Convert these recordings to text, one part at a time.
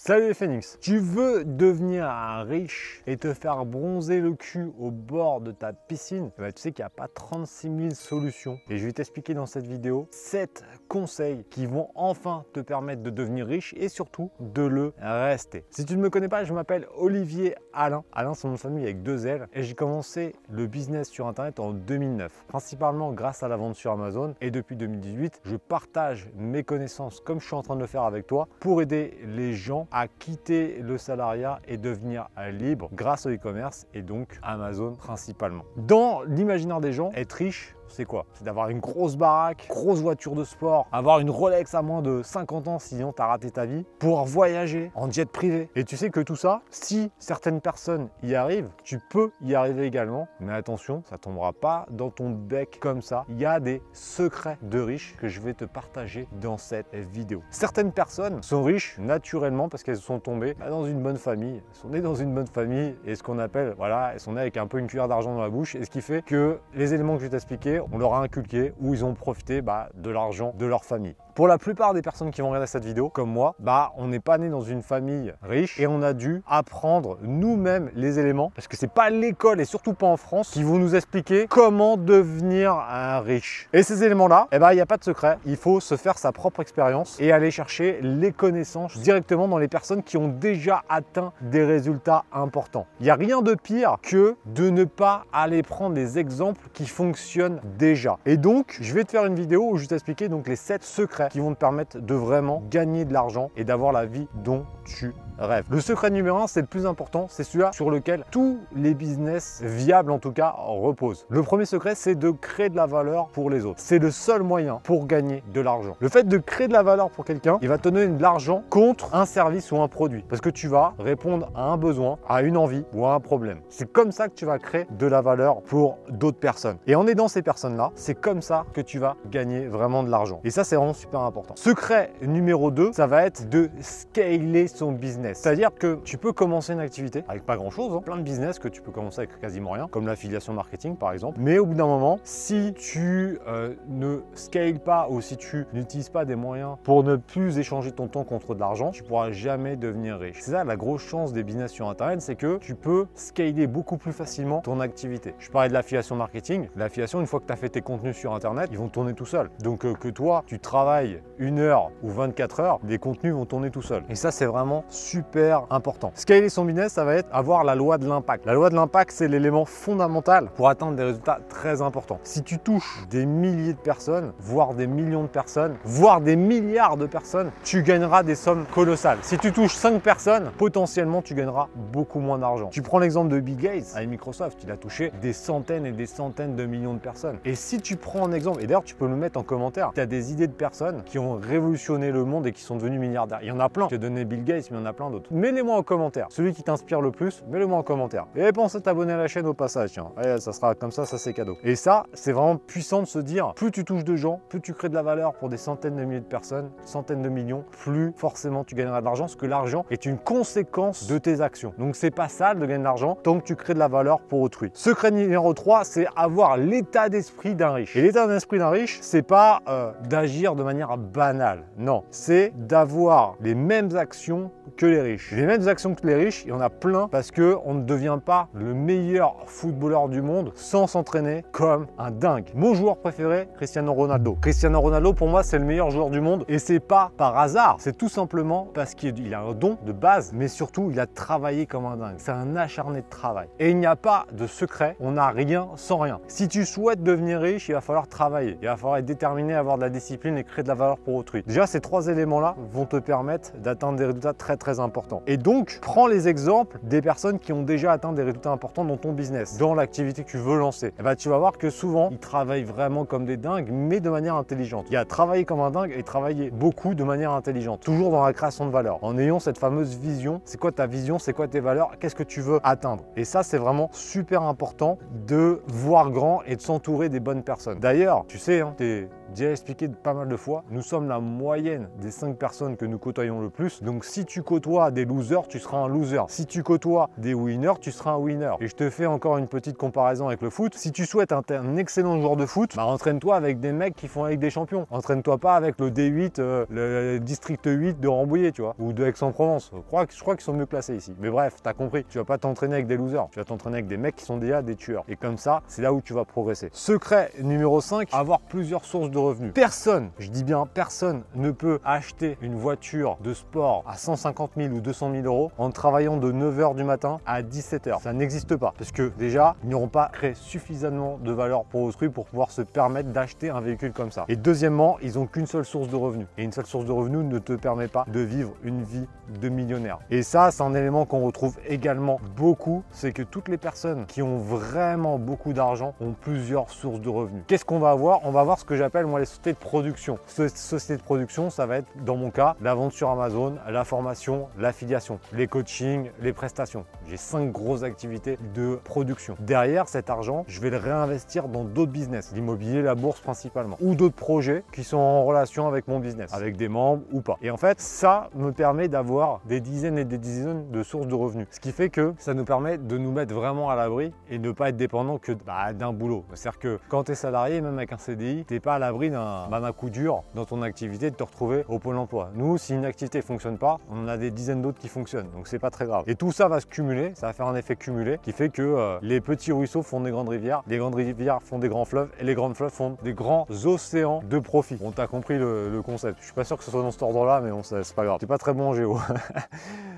Salut les Phoenix. Tu veux devenir riche et te faire bronzer le cul au bord de ta piscine? Eh ben, Tu sais qu'il n'y a pas 36 000 solutions. Et je vais t'expliquer dans cette vidéo 7 conseils qui vont enfin te permettre de devenir riche et surtout de le rester. Si tu ne me connais pas, je m'appelle Olivier Alain. Alain c'est mon famille avec deux L. Et j'ai commencé le business sur internet en 2009, principalement grâce à la vente sur Amazon. Et depuis 2018, je partage mes connaissances comme je suis en train de le faire avec toi pour aider les gens à quitter le salariat et devenir libre grâce au e-commerce et donc Amazon principalement. Dans l'imaginaire des gens, être riche, c'est quoi? C'est d'avoir une grosse baraque, grosse voiture de sport, avoir une Rolex à moins de 50 ans sinon tu as raté ta vie, pouvoir voyager en jet privé. Et tu sais que tout ça, si certaines personnes y arrivent, tu peux y arriver également. Mais attention, ça tombera pas dans ton bec comme ça. Il y a des secrets de riches que je vais te partager dans cette vidéo. Certaines personnes sont riches naturellement parce qu'elles sont tombées dans une bonne famille. Elles sont nées dans une bonne famille et ce qu'on appelle, voilà, elles sont nées avec un peu une cuillère d'argent dans la bouche. Et ce qui fait que les éléments que je vais t'expliquer on leur a inculqué ou ils ont profité bah, de l'argent de leur famille. Pour la plupart des personnes qui vont regarder cette vidéo, comme moi, bah, on n'est pas né dans une famille riche et on a dû apprendre nous-mêmes les éléments parce que c'est pas l'école et surtout pas en France qui vont nous expliquer comment devenir riche. Et ces éléments-là, eh ben, il n'y a pas de secret. Il faut se faire sa propre expérience et aller chercher les connaissances directement dans les personnes qui ont déjà atteint des résultats importants. Il n'y a rien de pire que de ne pas aller prendre des exemples qui fonctionnent déjà. Et donc, je vais te faire une vidéo où je vais t'expliquer donc les 7 secrets qui vont te permettre de vraiment gagner de l'argent et d'avoir la vie dont tu Le secret numéro un, c'est le plus important, c'est celui sur lequel tous les business viables en tout cas reposent. Le premier secret, c'est de créer de la valeur pour les autres. C'est le seul moyen pour gagner de l'argent. Le fait de créer de la valeur pour quelqu'un, il va te donner de l'argent contre un service ou un produit parce que tu vas répondre à un besoin, à une envie ou à un problème. C'est comme ça que tu vas créer de la valeur pour d'autres personnes. Et en aidant ces personnes-là, c'est comme ça que tu vas gagner vraiment de l'argent. Et ça, c'est vraiment super important. Secret numéro 2, ça va être de scaler son business. C'est-à-dire que tu peux commencer une activité avec pas grand-chose, hein. plein de business que tu peux commencer avec quasiment rien, comme l'affiliation marketing par exemple. Mais au bout d'un moment, si tu euh, ne scales pas ou si tu n'utilises pas des moyens pour ne plus échanger ton temps contre de l'argent, tu pourras jamais devenir riche. C'est ça la grosse chance des business sur Internet, c'est que tu peux scaler beaucoup plus facilement ton activité. Je parlais de l'affiliation marketing. L'affiliation, une fois que tu as fait tes contenus sur Internet, ils vont tourner tout seuls. Donc euh, que toi, tu travailles une heure ou 24 heures, les contenus vont tourner tout seuls. Et ça, c'est vraiment super important. Scaler son business, ça va être avoir la loi de l'impact. La loi de l'impact, c'est l'élément fondamental pour atteindre des résultats très importants. Si tu touches des milliers de personnes, voire des millions de personnes, voire des milliards de personnes, tu gagneras des sommes colossales. Si tu touches 5 personnes, potentiellement, tu gagneras beaucoup moins d'argent. Tu prends l'exemple de Bill Gates avec Microsoft, il a touché des centaines et des centaines de millions de personnes. Et si tu prends un exemple, et d'ailleurs, tu peux le mettre en commentaire, tu as des idées de personnes qui ont révolutionné le monde et qui sont devenus milliardaires. Il y en a plein. J'ai donné Bill Gates, mais il y en a plein Mets-les-moi en commentaire. Celui qui t'inspire le plus, mets-le-moi en commentaire. Et pense à t'abonner à la chaîne au passage. Tiens, ça sera comme ça, ça c'est cadeau. Et ça, c'est vraiment puissant de se dire, plus tu touches de gens, plus tu crées de la valeur pour des centaines de milliers de personnes, centaines de millions, plus forcément tu gagneras de l'argent, parce que l'argent est une conséquence de tes actions. Donc c'est pas sale de gagner de l'argent tant que tu crées de la valeur pour autrui. Secret numéro 3, c'est avoir l'état d'esprit d'un riche. Et l'état d'esprit d'un riche, c'est pas euh, d'agir de manière banal. Non, c'est d'avoir les mêmes actions que les riches. Les mêmes actions que les riches, il y en a plein parce que on ne devient pas le meilleur footballeur du monde sans s'entraîner comme un dingue. Mon joueur préféré, Cristiano Ronaldo. Cristiano Ronaldo, pour moi, c'est le meilleur joueur du monde et c'est pas par hasard. C'est tout simplement parce qu'il a un don de base, mais surtout, il a travaillé comme un dingue. C'est un acharné de travail. Et il n'y a pas de secret. On n'a rien sans rien. Si tu souhaites devenir riche, il va falloir travailler. Il va falloir être déterminé, avoir de la discipline et créer de la valeur pour autrui. Déjà, ces trois éléments-là vont te permettre d'atteindre des résultats très très importants. Et donc, prends les exemples des personnes qui ont déjà atteint des résultats importants dans ton business, dans l'activité que tu veux lancer. Et eh ben, tu vas voir que souvent, ils travaillent vraiment comme des dingues, mais de manière intelligente. Il y a travailler comme un dingue et travailler beaucoup de manière intelligente, toujours dans la création de valeur, en ayant cette fameuse vision. C'est quoi ta vision C'est quoi tes valeurs Qu'est-ce que tu veux atteindre? Et ça, c'est vraiment super important de voir grand et de s'entourer des bonnes personnes. D'ailleurs, tu sais, hein, déjà expliqué pas mal de fois, nous sommes la moyenne des 5 personnes que nous côtoyons le plus. Donc si tu côtoies des losers, tu seras un loser. Si tu côtoies des winners, tu seras un winner. Et je te fais encore une petite comparaison avec le foot. Si tu souhaites un, un excellent joueur de foot, bah, entraîne-toi avec des mecs qui font avec des champions. Entraîne-toi pas avec le D8, euh, le district 8 de Rambouillet, tu vois, ou de Aix-en-Provence. Je crois, je crois qu'ils sont mieux classés ici. Mais bref, tu as compris. Tu vas pas t'entraîner avec des losers. Tu vas t'entraîner avec des mecs qui sont déjà des tueurs. Et comme ça, c'est là où tu vas progresser. Secret numéro 5, avoir plusieurs sources de revenus. Personne, je dis bien personne, ne peut acheter une voiture de sport à 150 000 ou 200 000 euros en travaillant de 9h du matin à 17h. Ça n'existe pas. Parce que déjà, ils n'auront pas créé suffisamment de valeur pour autrui pour pouvoir se permettre d'acheter un véhicule comme ça. Et deuxièmement, ils n'ont qu'une seule source de revenus. Et une seule source de revenus ne te permet pas de vivre une vie de millionnaire. Et ça, c'est un élément qu'on retrouve également beaucoup, c'est que toutes les personnes qui ont vraiment beaucoup d'argent ont plusieurs sources de revenus. Qu'est-ce qu'on va avoir? On va avoir ce que j'appelle moi les sociétés de production. Ces sociétés de production, ça va être dans mon cas la vente sur Amazon, la formation, l'affiliation, les coachings, les prestations. J'ai cinq grosses activités de production. Derrière cet argent, je vais le réinvestir dans d'autres business, l'immobilier, la bourse principalement, ou d'autres projets qui sont en relation avec mon business, avec des membres ou pas. Et en fait, ça me permet d'avoir des dizaines et des dizaines de sources de revenus. Ce qui fait que ça nous permet de nous mettre vraiment à l'abri et ne pas être dépendant que bah, d'un boulot. C'est-à-dire que quand tu es salarié, même avec un CDI, tu n'es pas à l'abri d'un coup dur dans ton activité de te retrouver au pôle emploi. Nous, si une activité ne fonctionne pas, on a des dizaines d'autres qui fonctionnent. Donc c'est pas très grave. Et tout ça va se cumuler, ça va faire un effet cumulé qui fait que euh, les petits ruisseaux font des grandes rivières, les grandes rivières font des grands fleuves et les grandes fleuves font des grands océans de profit. Bon, tu as compris le, concept. Je suis pas sûr que ce soit dans cet ordre-là, mais bon, c'est pas grave. C'est pas très bon en géo.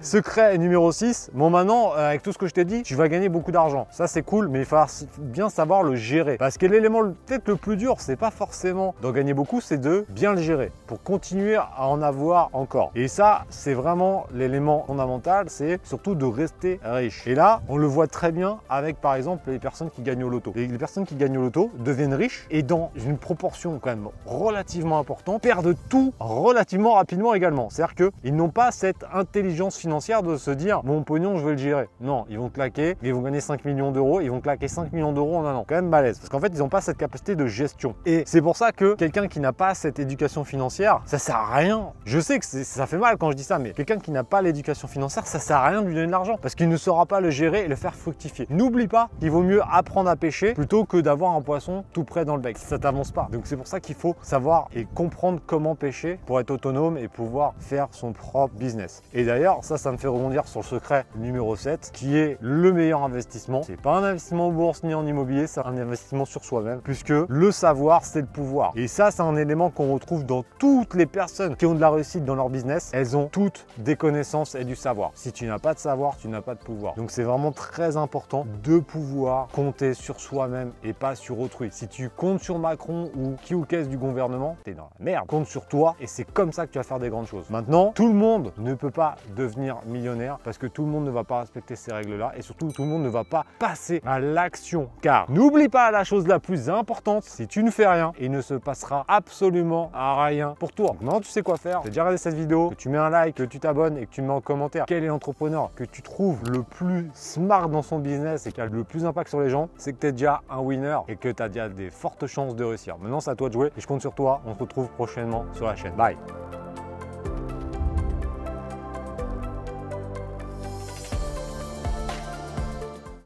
Secret numéro 6. Bon, maintenant, euh, avec tout ce que je t'ai dit, tu vas gagner beaucoup d'argent. Ça, c'est cool, mais il va bien savoir le gérer. Parce que l'élément peut-être le plus dur, c'est pas forcément d'en gagner beaucoup, c'est de bien le gérer pour continuer à en avoir encore. Et ça, c'est vraiment l'élément fondamental, c'est surtout de rester riche. Et là, on le voit très bien avec, par exemple, les personnes qui gagnent au loto. Les personnes qui gagnent au loto deviennent riches et dans une proportion quand même relativement importante, perdent tout relativement rapidement également. C'est-à-dire qu'ils n'ont pas cette intelligence financière de se dire mon pognon, je vais le gérer. Non, ils vont claquer, ils vont gagner 5 millions d'euros, ils vont claquer 5 millions d'euros en un an. Quand même balèze. Parce qu'en fait, ils n'ont pas cette capacité de gestion. Et c'est pour ça que quelqu'un qui n'a pas cette éducation financière, ça sert à rien. Je sais que ça fait mal quand je dis ça, mais quelqu'un qui n'a pas l'éducation financière, ça sert à rien de lui donner de l'argent parce qu'il ne saura pas le gérer et le faire fructifier. N'oublie pas qu'il vaut mieux apprendre à pêcher plutôt que d'avoir un poisson tout près dans le bec. Ça t'avance pas. Donc c'est pour ça qu'il faut savoir et comprendre comment pêcher pour être autonome et pouvoir faire son propre business. Et d'ailleurs, ça, ça me fait rebondir sur le secret numéro 7 qui est le meilleur investissement. C'est pas un investissement en bourse ni en immobilier, c'est un investissement sur soi-même puisque le savoir, c'est le pouvoir. Et ça, c'est un élément qu'on retrouve dans toutes les personnes qui ont de la réussite dans leur business. Elles ont toutes des connaissances et du savoir. Si tu n'as pas de savoir, tu n'as pas de pouvoir. Donc c'est vraiment très important de pouvoir compter sur soi-même et pas sur autrui. Si tu comptes sur Macron ou qui ou qu'est-ce du gouvernement, t'es dans la merde. Compte sur toi et c'est comme ça que tu vas faire des grandes choses. Maintenant, tout le monde ne peut pas devenir millionnaire parce que tout le monde ne va pas respecter ces règles-là et surtout tout le monde ne va pas passer à l'action. Car n'oublie pas la chose la plus importante, si tu ne fais rien, il ne se passera absolument rien pour toi. Non, tu sais quoi faire. As déjà regardé cette vidéo, que tu mets un like, que tu t'abonnes et que tu mets en commentaire quel est l'entrepreneur que tu trouves le plus smart dans son business et qui a le plus d'impact sur les gens, c'est que tu es déjà un winner et que tu as déjà des fortes chances de réussir. Maintenant, c'est à toi de jouer et je compte sur toi. On se retrouve prochainement sur la chaîne. Bye